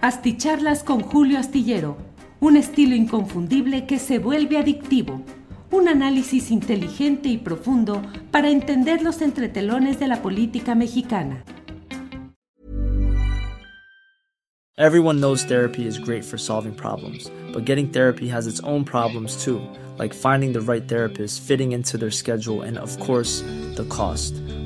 Asticharlas con Julio Astillero, un estilo inconfundible que se vuelve adictivo. Un análisis inteligente y profundo para entender los entretelones de la política mexicana. Everyone knows therapy is great for solving problems, but getting therapy has its own problems too, like finding the right therapist, fitting into their schedule, and of course, the cost.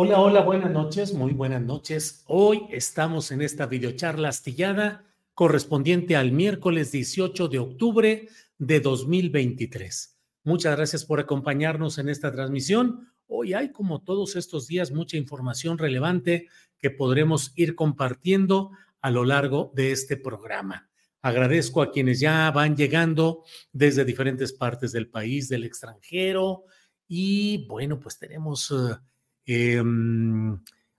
Hola, hola, buenas noches, muy buenas noches. Hoy estamos en esta videocharla astillada correspondiente al miércoles 18 de octubre de 2023. Muchas gracias por acompañarnos en esta transmisión. Hoy hay, como todos estos días, mucha información relevante que podremos ir compartiendo a lo largo de este programa. Agradezco a quienes ya van llegando desde diferentes partes del país, del extranjero. Y bueno, pues tenemos eh,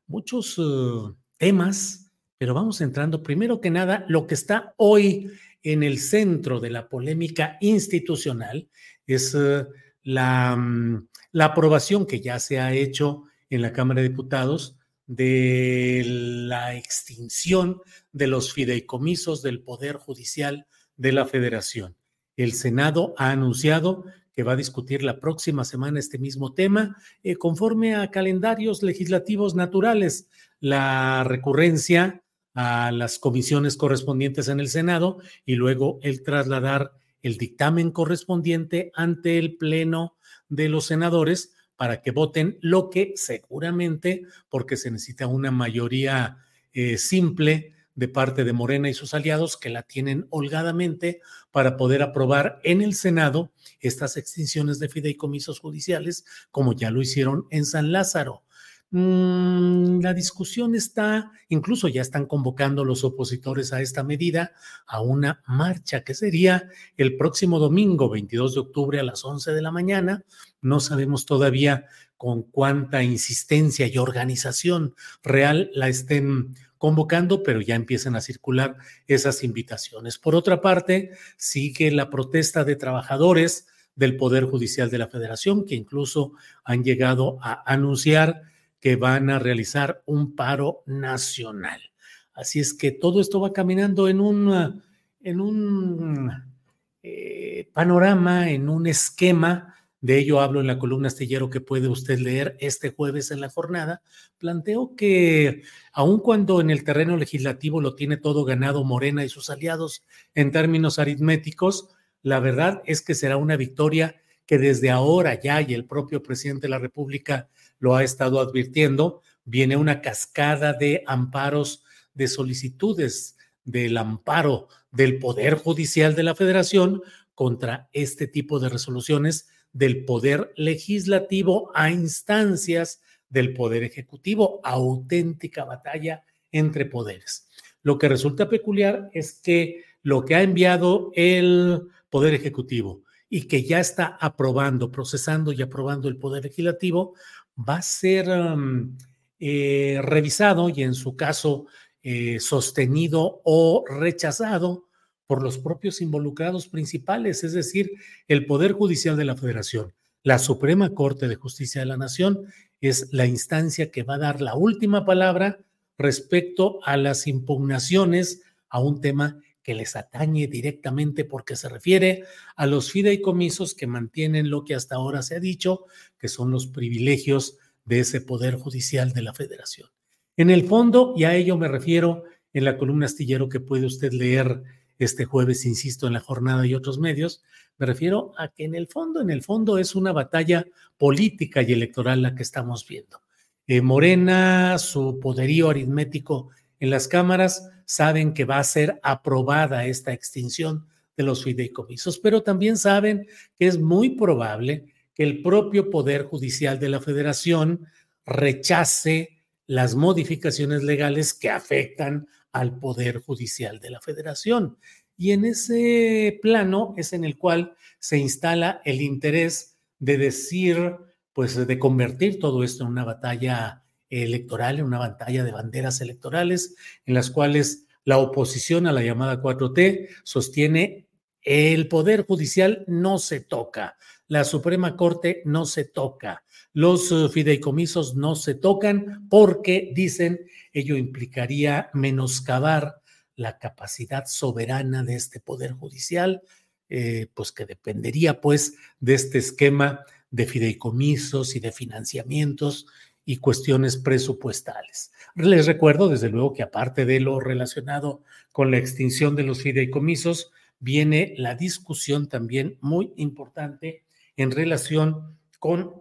muchos uh, temas, pero vamos entrando. Primero que nada, lo que está hoy en el centro de la polémica institucional es uh, la, um, la aprobación que ya se ha hecho en la Cámara de Diputados de la extinción de los fideicomisos del Poder Judicial de la Federación. El Senado ha anunciado que va a discutir la próxima semana este mismo tema, eh, conforme a calendarios legislativos naturales, la recurrencia a las comisiones correspondientes en el Senado y luego el trasladar el dictamen correspondiente ante el Pleno de los senadores para que voten lo que seguramente, porque se necesita una mayoría eh, simple, de parte de Morena y sus aliados que la tienen holgadamente para poder aprobar en el Senado estas extinciones de fideicomisos judiciales, como ya lo hicieron en San Lázaro. Mm, la discusión está, incluso ya están convocando los opositores a esta medida a una marcha que sería el próximo domingo, 22 de octubre a las 11 de la mañana. No sabemos todavía con cuánta insistencia y organización real la estén convocando, pero ya empiezan a circular esas invitaciones. Por otra parte, sigue la protesta de trabajadores del Poder Judicial de la Federación, que incluso han llegado a anunciar que van a realizar un paro nacional. Así es que todo esto va caminando en un, en un eh, panorama, en un esquema de ello hablo en la columna astillero que puede usted leer este jueves en la jornada. Planteo que aun cuando en el terreno legislativo lo tiene todo ganado Morena y sus aliados en términos aritméticos, la verdad es que será una victoria que desde ahora ya, y el propio presidente de la República lo ha estado advirtiendo, viene una cascada de amparos, de solicitudes del amparo del Poder Judicial de la Federación contra este tipo de resoluciones del poder legislativo a instancias del poder ejecutivo, auténtica batalla entre poderes. Lo que resulta peculiar es que lo que ha enviado el poder ejecutivo y que ya está aprobando, procesando y aprobando el poder legislativo, va a ser um, eh, revisado y en su caso eh, sostenido o rechazado por los propios involucrados principales, es decir, el Poder Judicial de la Federación. La Suprema Corte de Justicia de la Nación es la instancia que va a dar la última palabra respecto a las impugnaciones a un tema que les atañe directamente porque se refiere a los fideicomisos que mantienen lo que hasta ahora se ha dicho, que son los privilegios de ese Poder Judicial de la Federación. En el fondo, y a ello me refiero en la columna astillero que puede usted leer este jueves, insisto, en la jornada y otros medios, me refiero a que en el fondo, en el fondo es una batalla política y electoral la que estamos viendo. Eh, Morena, su poderío aritmético en las cámaras, saben que va a ser aprobada esta extinción de los fideicomisos, pero también saben que es muy probable que el propio Poder Judicial de la Federación rechace las modificaciones legales que afectan al Poder Judicial de la Federación. Y en ese plano es en el cual se instala el interés de decir, pues de convertir todo esto en una batalla electoral, en una batalla de banderas electorales, en las cuales la oposición a la llamada 4T sostiene el Poder Judicial no se toca, la Suprema Corte no se toca, los eh, fideicomisos no se tocan porque, dicen, ello implicaría menoscabar la capacidad soberana de este Poder Judicial, eh, pues que dependería pues de este esquema de fideicomisos y de financiamientos y cuestiones presupuestales. Les recuerdo, desde luego, que aparte de lo relacionado con la extinción de los fideicomisos, viene la discusión también muy importante en relación con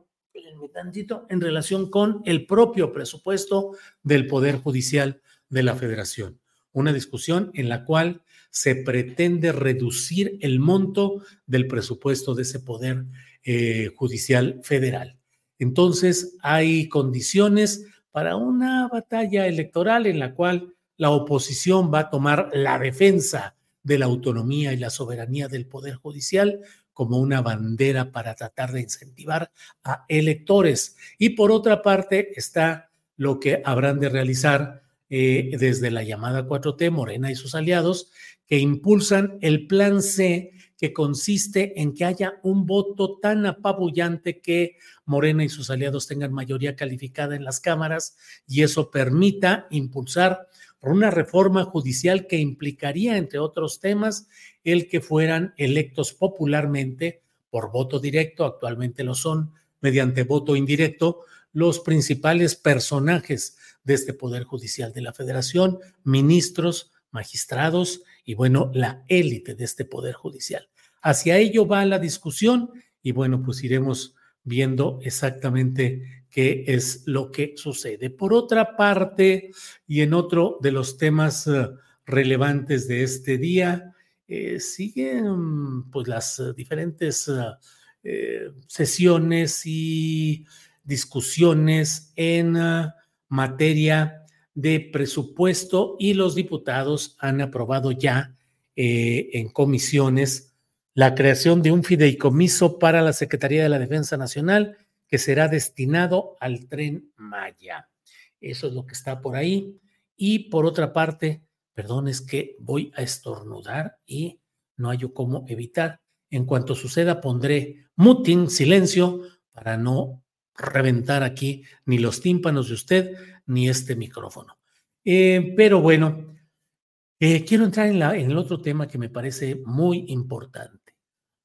en relación con el propio presupuesto del Poder Judicial de la Federación. Una discusión en la cual se pretende reducir el monto del presupuesto de ese Poder eh, Judicial Federal. Entonces, hay condiciones para una batalla electoral en la cual la oposición va a tomar la defensa de la autonomía y la soberanía del Poder Judicial como una bandera para tratar de incentivar a electores. Y por otra parte está lo que habrán de realizar eh, desde la llamada 4T, Morena y sus aliados, que impulsan el plan C, que consiste en que haya un voto tan apabullante que Morena y sus aliados tengan mayoría calificada en las cámaras y eso permita impulsar por una reforma judicial que implicaría, entre otros temas, el que fueran electos popularmente por voto directo, actualmente lo son, mediante voto indirecto, los principales personajes de este Poder Judicial de la Federación, ministros, magistrados y bueno, la élite de este Poder Judicial. Hacia ello va la discusión y bueno, pues iremos viendo exactamente qué es lo que sucede. Por otra parte, y en otro de los temas eh, relevantes de este día, eh, siguen pues las eh, diferentes sesiones y discusiones en materia de presupuesto y los diputados han aprobado ya en comisiones la creación de un fideicomiso para la Secretaría de la Defensa Nacional que será destinado al tren Maya. Eso es lo que está por ahí. Y por otra parte, perdón, es que voy a estornudar y no hay cómo evitar. En cuanto suceda, pondré muting, silencio, para no reventar aquí ni los tímpanos de usted ni este micrófono. Eh, pero bueno, eh, quiero entrar en, en el otro tema que me parece muy importante.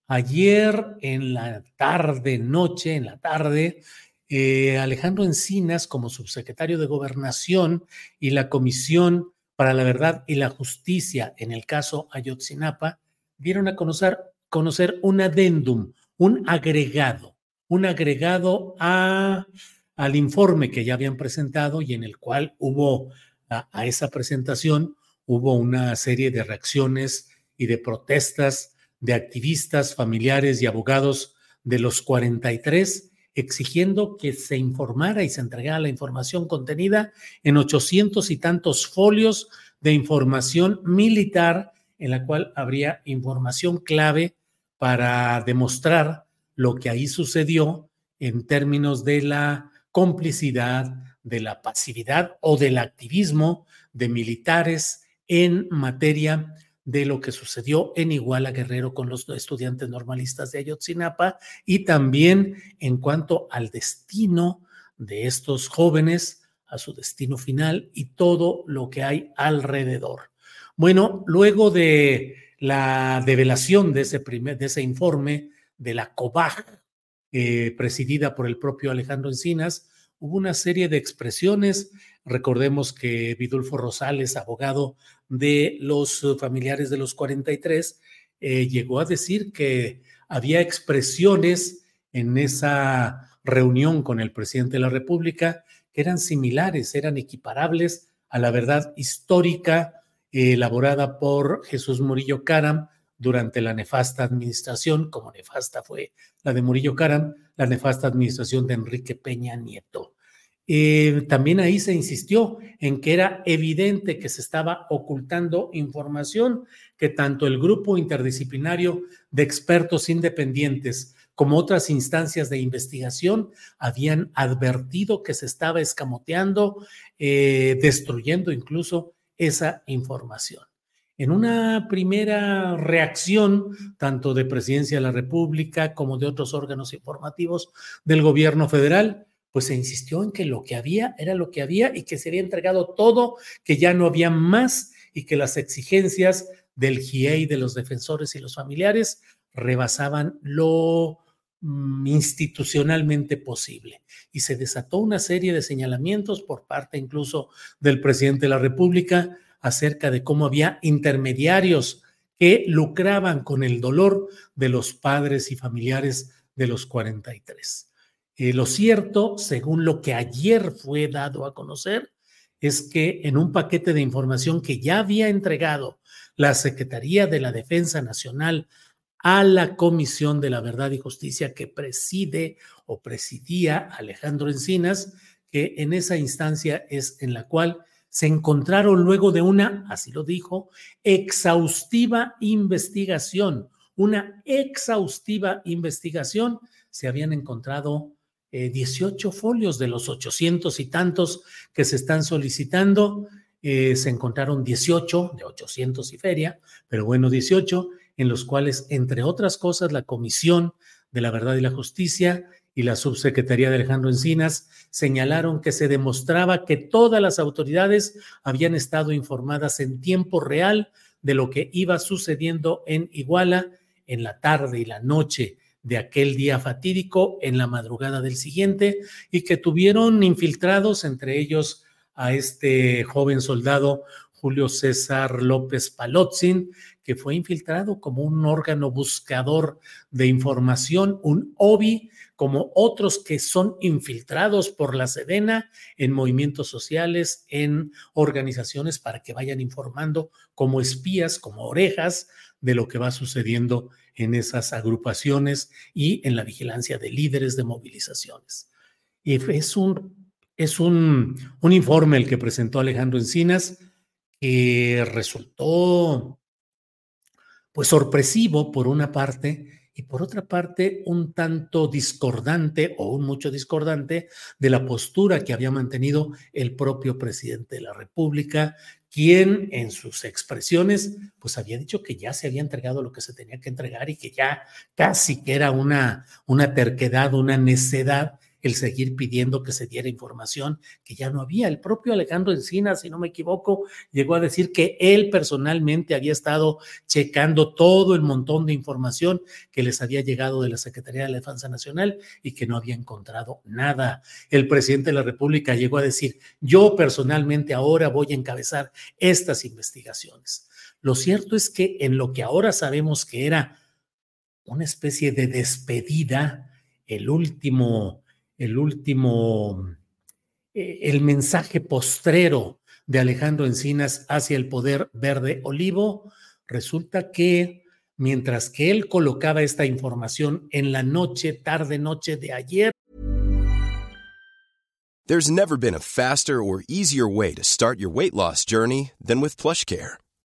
Ayer en la tarde, noche, en la tarde, eh, Alejandro Encinas, como subsecretario de Gobernación y la Comisión para la Verdad y la Justicia en el caso Ayotzinapa, dieron a conocer, un adendum, un agregado, un agregado a, al informe que ya habían presentado y en el cual hubo, a esa presentación, hubo una serie de reacciones y de protestas de activistas, familiares y abogados de los 43 exigiendo que se informara y se entregara la información contenida en 800 y tantos folios de información militar en la cual habría información clave para demostrar lo que ahí sucedió en términos de la complicidad, de la pasividad o del activismo de militares en materia de lo que sucedió en Iguala Guerrero con los estudiantes normalistas de Ayotzinapa y también en cuanto al destino de estos jóvenes, a su destino final y todo lo que hay alrededor. Bueno, luego de la develación de ese, primer, de ese informe de la COBAG, eh, presidida por el propio Alejandro Encinas, hubo una serie de expresiones. Recordemos que Vidulfo Rosales, abogado de los familiares de los 43, eh, llegó a decir que había expresiones en esa reunión con el presidente de la República que eran similares, eran equiparables a la verdad histórica eh, elaborada por Jesús Murillo Caram durante la nefasta administración, como nefasta fue la de Murillo Caram, la nefasta administración de Enrique Peña Nieto. Eh, también ahí se insistió en que era evidente que se estaba ocultando información que tanto el grupo interdisciplinario de expertos independientes como otras instancias de investigación habían advertido que se estaba escamoteando, eh, destruyendo incluso esa información. En una primera reacción, tanto de Presidencia de la República como de otros órganos informativos del gobierno federal, pues se insistió en que lo que había era lo que había y que se había entregado todo, que ya no había más y que las exigencias del GIEI, de los defensores y los familiares rebasaban lo mm, institucionalmente posible. Y se desató una serie de señalamientos por parte incluso del presidente de la República acerca de cómo había intermediarios que lucraban con el dolor de los padres y familiares de los 43. Eh, lo cierto, según lo que ayer fue dado a conocer, es que en un paquete de información que ya había entregado la Secretaría de la Defensa Nacional a la Comisión de la Verdad y Justicia que preside o presidía Alejandro Encinas, que en esa instancia es en la cual se encontraron luego de una, así lo dijo, exhaustiva investigación, una exhaustiva investigación, se habían encontrado 18 eh, folios de los 800 y tantos que se están solicitando. Eh, se encontraron 18 de 800 y feria, pero bueno, 18, en los cuales, entre otras cosas, la Comisión de la Verdad y la Justicia y la Subsecretaría de Alejandro Encinas señalaron que se demostraba que todas las autoridades habían estado informadas en tiempo real de lo que iba sucediendo en Iguala en la tarde y la noche de aquel día fatídico en la madrugada del siguiente y que tuvieron infiltrados entre ellos a este joven soldado Julio César López Palotzin, que fue infiltrado como un órgano buscador de información, un OBI, como otros que son infiltrados por la Sedena en movimientos sociales, en organizaciones para que vayan informando como espías, como orejas de lo que va sucediendo en esas agrupaciones y en la vigilancia de líderes de movilizaciones. Y es un, es un, un informe el que presentó Alejandro Encinas que resultó pues sorpresivo por una parte y por otra parte un tanto discordante o un mucho discordante de la postura que había mantenido el propio presidente de la República, quien en sus expresiones pues había dicho que ya se había entregado lo que se tenía que entregar y que ya casi que era una, una terquedad, una necedad el seguir pidiendo que se diera información que ya no había. El propio Alejandro Encina, si no me equivoco, llegó a decir que él personalmente había estado checando todo el montón de información que les había llegado de la Secretaría de la Defensa Nacional y que no había encontrado nada. El presidente de la República llegó a decir, yo personalmente ahora voy a encabezar estas investigaciones. Lo cierto es que en lo que ahora sabemos que era una especie de despedida, el último el último, eh, el mensaje postrero de Alejandro Encinas hacia el poder verde olivo, resulta que mientras que él colocaba esta información en la noche, tarde noche de ayer. There's never been a faster or easier way to start your weight loss journey than with PlushCare.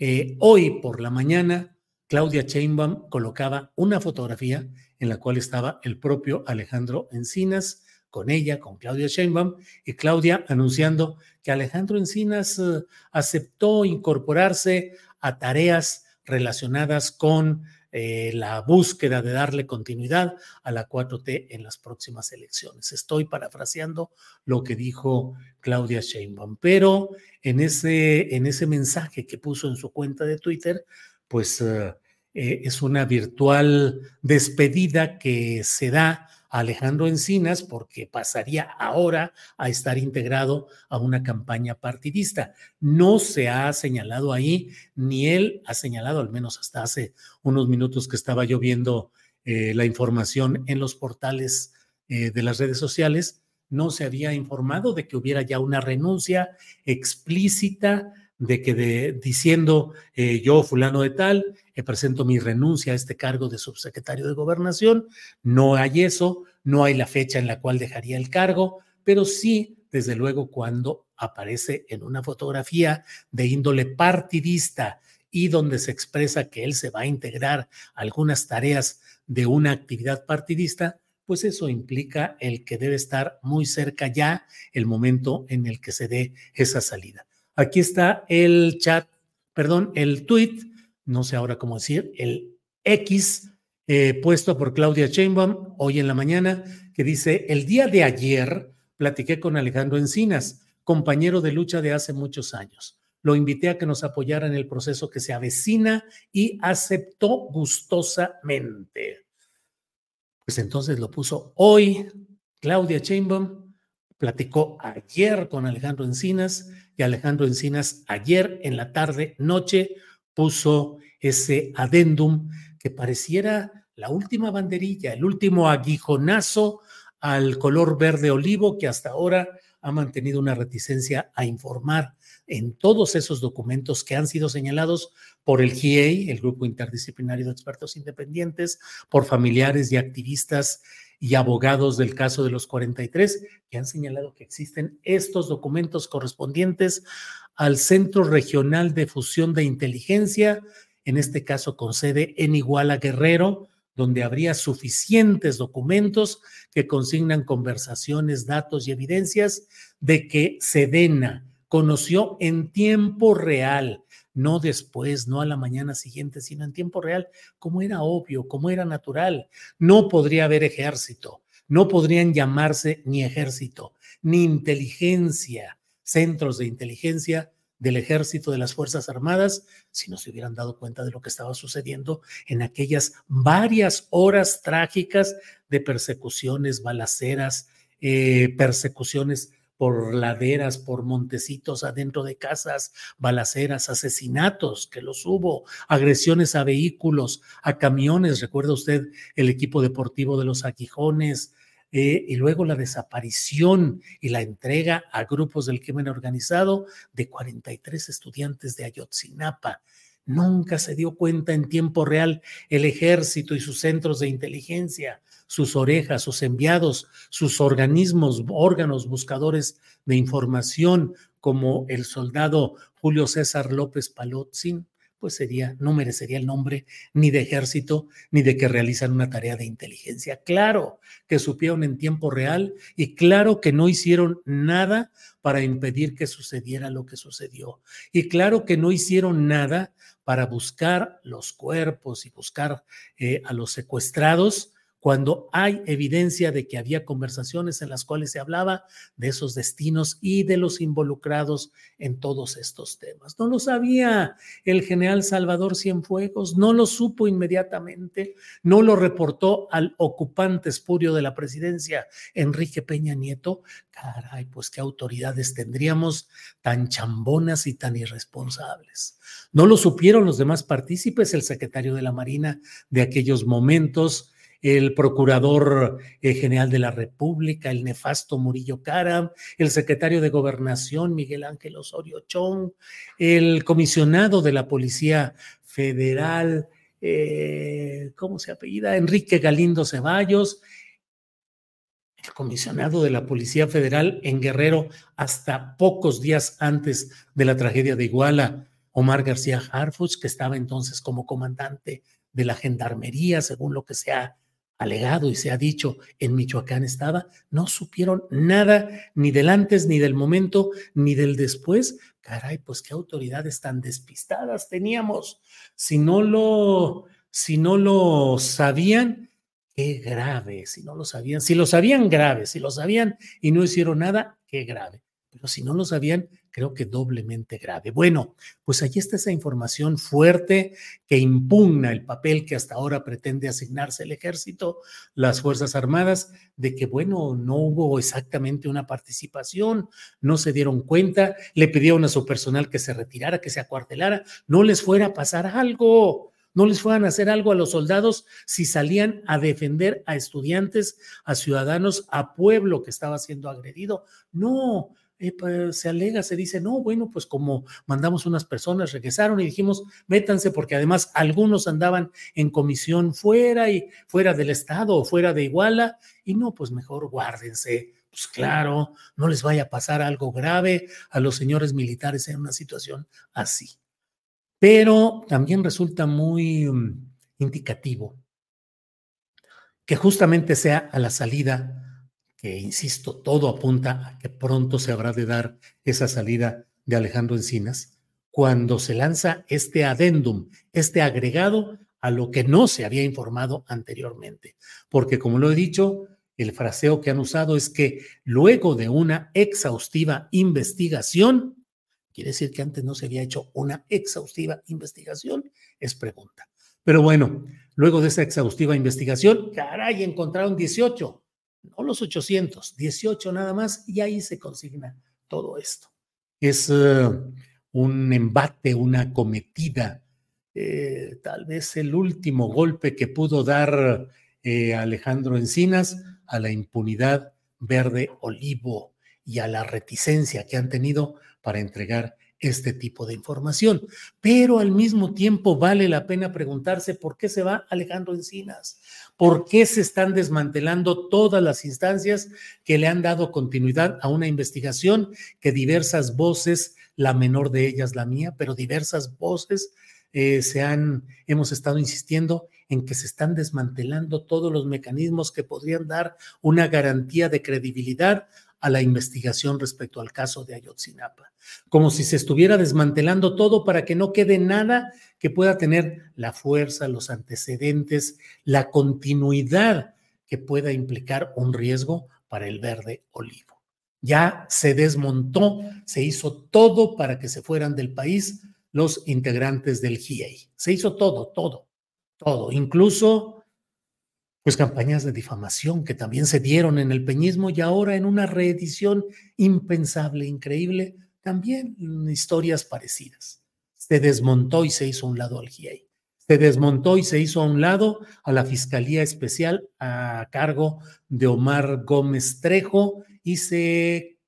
Eh, hoy por la mañana, Claudia Sheinbaum colocaba una fotografía en la cual estaba el propio Alejandro Encinas, con ella, con Claudia Sheinbaum, y Claudia anunciando que Alejandro Encinas eh, aceptó incorporarse a tareas relacionadas con eh, la búsqueda de darle continuidad a la 4T en las próximas elecciones. Estoy parafraseando lo que dijo Claudia Sheinbaum, pero en ese, en ese mensaje que puso en su cuenta de Twitter, pues eh, es una virtual despedida que se da Alejandro Encinas porque pasaría ahora a estar integrado a una campaña partidista. No se ha señalado ahí, ni él ha señalado, al menos hasta hace unos minutos que estaba yo viendo eh, la información en los portales eh, de las redes sociales, no se había informado de que hubiera ya una renuncia explícita de que diciendo eh, yo fulano de tal, eh, presento mi renuncia a este cargo de subsecretario de gobernación, no hay eso, no hay la fecha en la cual dejaría el cargo, pero sí, desde luego, cuando aparece en una fotografía de índole partidista y donde se expresa que él se va a integrar algunas tareas de una actividad partidista, pues eso implica el que debe estar muy cerca ya el momento en el que se dé esa salida. Aquí está el chat, perdón, el tweet, no sé ahora cómo decir, el X eh, puesto por Claudia Sheinbaum hoy en la mañana, que dice, el día de ayer platiqué con Alejandro Encinas, compañero de lucha de hace muchos años. Lo invité a que nos apoyara en el proceso que se avecina y aceptó gustosamente. Pues entonces lo puso hoy Claudia Sheinbaum platicó ayer con Alejandro Encinas y Alejandro Encinas ayer en la tarde, noche, puso ese adendum que pareciera la última banderilla, el último aguijonazo al color verde olivo que hasta ahora ha mantenido una reticencia a informar en todos esos documentos que han sido señalados por el GIEI, el Grupo Interdisciplinario de Expertos Independientes, por familiares y activistas y abogados del caso de los 43 que han señalado que existen estos documentos correspondientes al Centro Regional de Fusión de Inteligencia, en este caso con sede en Iguala Guerrero, donde habría suficientes documentos que consignan conversaciones, datos y evidencias de que Sedena conoció en tiempo real no después, no a la mañana siguiente, sino en tiempo real, como era obvio, como era natural. No podría haber ejército, no podrían llamarse ni ejército, ni inteligencia, centros de inteligencia del ejército, de las Fuerzas Armadas, si no se hubieran dado cuenta de lo que estaba sucediendo en aquellas varias horas trágicas de persecuciones, balaceras, eh, persecuciones por laderas, por montecitos adentro de casas, balaceras, asesinatos, que los hubo, agresiones a vehículos, a camiones, recuerda usted el equipo deportivo de los Aquijones, eh, y luego la desaparición y la entrega a grupos del crimen organizado de 43 estudiantes de Ayotzinapa. Nunca se dio cuenta en tiempo real el ejército y sus centros de inteligencia sus orejas, sus enviados, sus organismos, órganos buscadores de información, como el soldado Julio César López Palotzin, pues sería, no merecería el nombre ni de ejército ni de que realizan una tarea de inteligencia. Claro que supieron en tiempo real y claro que no hicieron nada para impedir que sucediera lo que sucedió. Y claro que no hicieron nada para buscar los cuerpos y buscar eh, a los secuestrados cuando hay evidencia de que había conversaciones en las cuales se hablaba de esos destinos y de los involucrados en todos estos temas. No lo sabía el general Salvador Cienfuegos, no lo supo inmediatamente, no lo reportó al ocupante espurio de la presidencia, Enrique Peña Nieto. Caray, pues qué autoridades tendríamos tan chambonas y tan irresponsables. No lo supieron los demás partícipes, el secretario de la Marina de aquellos momentos el procurador eh, general de la República, el nefasto Murillo Caram, el secretario de Gobernación, Miguel Ángel Osorio Chong, el comisionado de la Policía Federal, eh, ¿cómo se apellida? Enrique Galindo Ceballos, el comisionado de la Policía Federal en Guerrero hasta pocos días antes de la tragedia de Iguala, Omar García Harfuch, que estaba entonces como comandante de la Gendarmería, según lo que se ha alegado y se ha dicho en Michoacán estaba, no supieron nada ni del antes, ni del momento, ni del después. Caray, pues qué autoridades tan despistadas teníamos. Si no lo, si no lo sabían, qué grave, si no lo sabían, si lo sabían grave, si lo sabían y no hicieron nada, qué grave. Pero si no lo sabían, creo que doblemente grave. Bueno, pues allí está esa información fuerte que impugna el papel que hasta ahora pretende asignarse el ejército, las Fuerzas Armadas, de que, bueno, no hubo exactamente una participación, no se dieron cuenta, le pidieron a su personal que se retirara, que se acuartelara, no les fuera a pasar algo no les fueran a hacer algo a los soldados si salían a defender a estudiantes, a ciudadanos, a pueblo que estaba siendo agredido. No, se alega, se dice, no, bueno, pues como mandamos unas personas, regresaron y dijimos, métanse, porque además algunos andaban en comisión fuera y fuera del Estado o fuera de Iguala, y no, pues mejor guárdense. Pues claro, no les vaya a pasar algo grave a los señores militares en una situación así. Pero también resulta muy mm, indicativo que justamente sea a la salida que, insisto, todo apunta a que pronto se habrá de dar esa salida de Alejandro Encinas, cuando se lanza este adendum, este agregado a lo que no se había informado anteriormente. Porque, como lo he dicho, el fraseo que han usado es que luego de una exhaustiva investigación, quiere decir que antes no se había hecho una exhaustiva investigación, es pregunta. Pero bueno, luego de esa exhaustiva investigación, caray, encontraron 18 no los 800, 18 nada más, y ahí se consigna todo esto. Es eh, un embate, una cometida, eh, tal vez el último golpe que pudo dar eh, Alejandro Encinas a la impunidad verde olivo y a la reticencia que han tenido para entregar este tipo de información. Pero al mismo tiempo vale la pena preguntarse por qué se va Alejandro Encinas, por qué se están desmantelando todas las instancias que le han dado continuidad a una investigación que diversas voces, la menor de ellas la mía, pero diversas voces eh, se han, hemos estado insistiendo en que se están desmantelando todos los mecanismos que podrían dar una garantía de credibilidad a la investigación respecto al caso de Ayotzinapa, como si se estuviera desmantelando todo para que no quede nada que pueda tener la fuerza, los antecedentes, la continuidad que pueda implicar un riesgo para el verde olivo. Ya se desmontó, se hizo todo para que se fueran del país los integrantes del GIEI. Se hizo todo, todo, todo, incluso pues campañas de difamación que también se dieron en el peñismo y ahora en una reedición impensable, increíble, también historias parecidas. Se desmontó y se hizo a un lado al GIEI. Se desmontó y se hizo a un lado a la Fiscalía Especial a cargo de Omar Gómez Trejo y se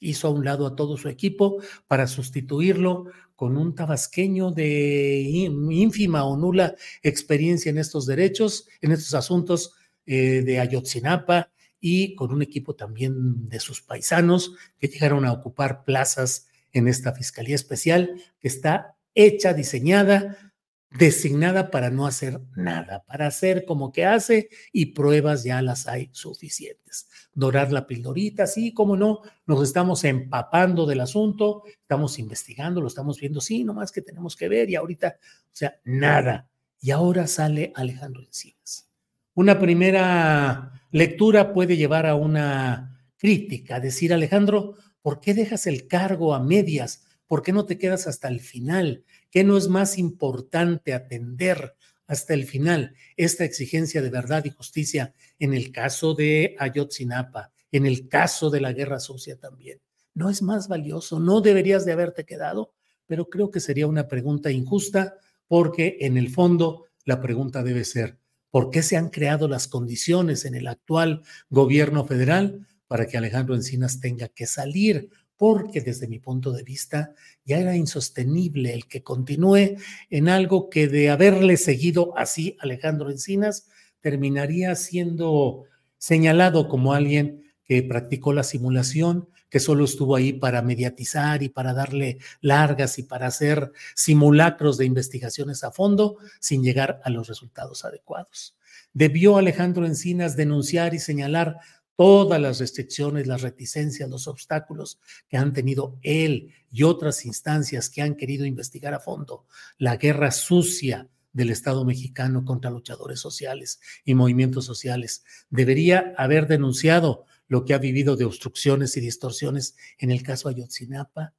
hizo a un lado a todo su equipo para sustituirlo con un tabasqueño de ínfima o nula experiencia en estos derechos, en estos asuntos eh, de Ayotzinapa y con un equipo también de sus paisanos que llegaron a ocupar plazas en esta Fiscalía Especial que está hecha, diseñada designada para no hacer nada, para hacer como que hace y pruebas ya las hay suficientes. Dorar la pildorita, sí, como no, nos estamos empapando del asunto, estamos investigando, lo estamos viendo, sí, nomás que tenemos que ver y ahorita, o sea, nada. Y ahora sale Alejandro Encinas. Una primera lectura puede llevar a una crítica, decir, Alejandro, ¿por qué dejas el cargo a medias? ¿Por qué no te quedas hasta el final? ¿Qué no es más importante atender hasta el final esta exigencia de verdad y justicia en el caso de Ayotzinapa, en el caso de la guerra sucia también? ¿No es más valioso? ¿No deberías de haberte quedado? Pero creo que sería una pregunta injusta porque en el fondo la pregunta debe ser, por qué se han creado las condiciones en el actual gobierno federal para que Alejandro Encinas tenga que salir, porque desde mi punto de vista ya era insostenible el que continúe en algo que de haberle seguido así Alejandro Encinas terminaría siendo señalado como alguien que practicó la simulación, que solo estuvo ahí para mediatizar y para darle largas y para hacer simulacros de investigaciones a fondo sin llegar a los resultados adecuados. Debió Alejandro Encinas denunciar y señalar todas las restricciones, las reticencias, los obstáculos que han tenido él y otras instancias que han querido investigar a fondo la guerra sucia del Estado mexicano contra luchadores sociales y movimientos sociales. Debería haber denunciado lo que ha vivido de obstrucciones y distorsiones en el caso Ayotzinapa.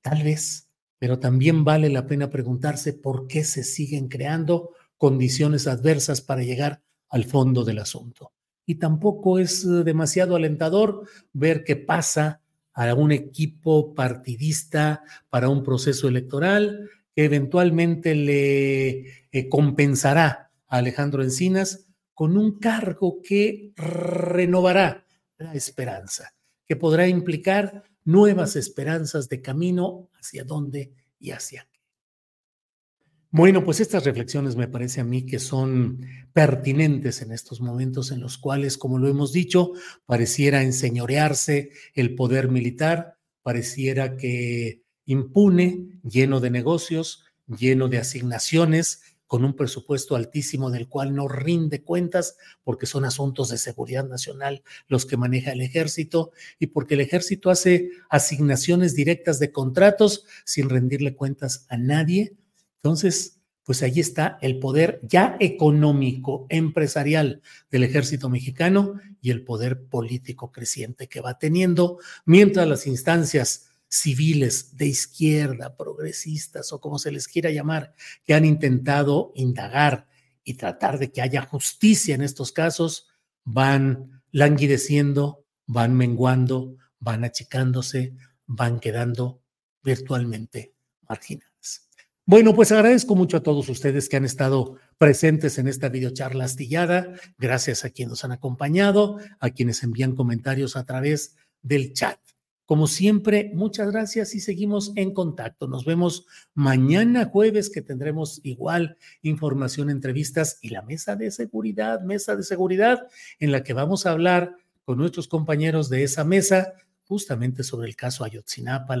Tal vez, pero también vale la pena preguntarse por qué se siguen creando condiciones adversas para llegar al fondo del asunto y tampoco es eh, demasiado alentador ver qué pasa a un equipo partidista para un proceso electoral que eventualmente le eh, compensará a Alejandro Encinas con un cargo que renovará la esperanza, que podrá implicar nuevas esperanzas de camino hacia dónde y hacia bueno, pues estas reflexiones me parece a mí que son pertinentes en estos momentos en los cuales, como lo hemos dicho, pareciera enseñorearse el poder militar, pareciera que impune, lleno de negocios, lleno de asignaciones, con un presupuesto altísimo del cual no rinde cuentas porque son asuntos de seguridad nacional los que maneja el ejército y porque el ejército hace asignaciones directas de contratos sin rendirle cuentas a nadie entonces, pues ahí está el poder ya económico, empresarial del ejército mexicano y el poder político creciente que va teniendo, mientras las instancias civiles de izquierda, progresistas o como se les quiera llamar, que han intentado indagar y tratar de que haya justicia en estos casos, van languideciendo, van menguando, van achicándose, van quedando virtualmente marginados. Bueno, pues agradezco mucho a todos ustedes que han estado presentes en esta videocharla astillada. Gracias a quienes nos han acompañado, a quienes envían comentarios a través del chat. Como siempre, muchas gracias y seguimos en contacto. Nos vemos mañana jueves que tendremos igual información, entrevistas y la mesa de seguridad, mesa de seguridad en la que vamos a hablar con nuestros compañeros de esa mesa justamente sobre el caso Ayotzinapa.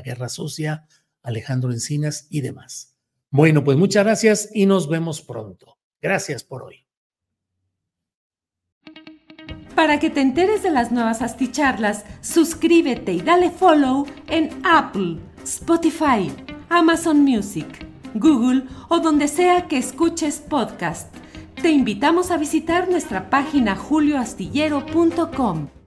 Guerra Sucia, Alejandro Encinas y demás. Bueno, pues muchas gracias y nos vemos pronto. Gracias por hoy. Para que te enteres de las nuevas asticharlas, suscríbete y dale follow en Apple, Spotify, Amazon Music, Google o donde sea que escuches podcast. Te invitamos a visitar nuestra página julioastillero.com.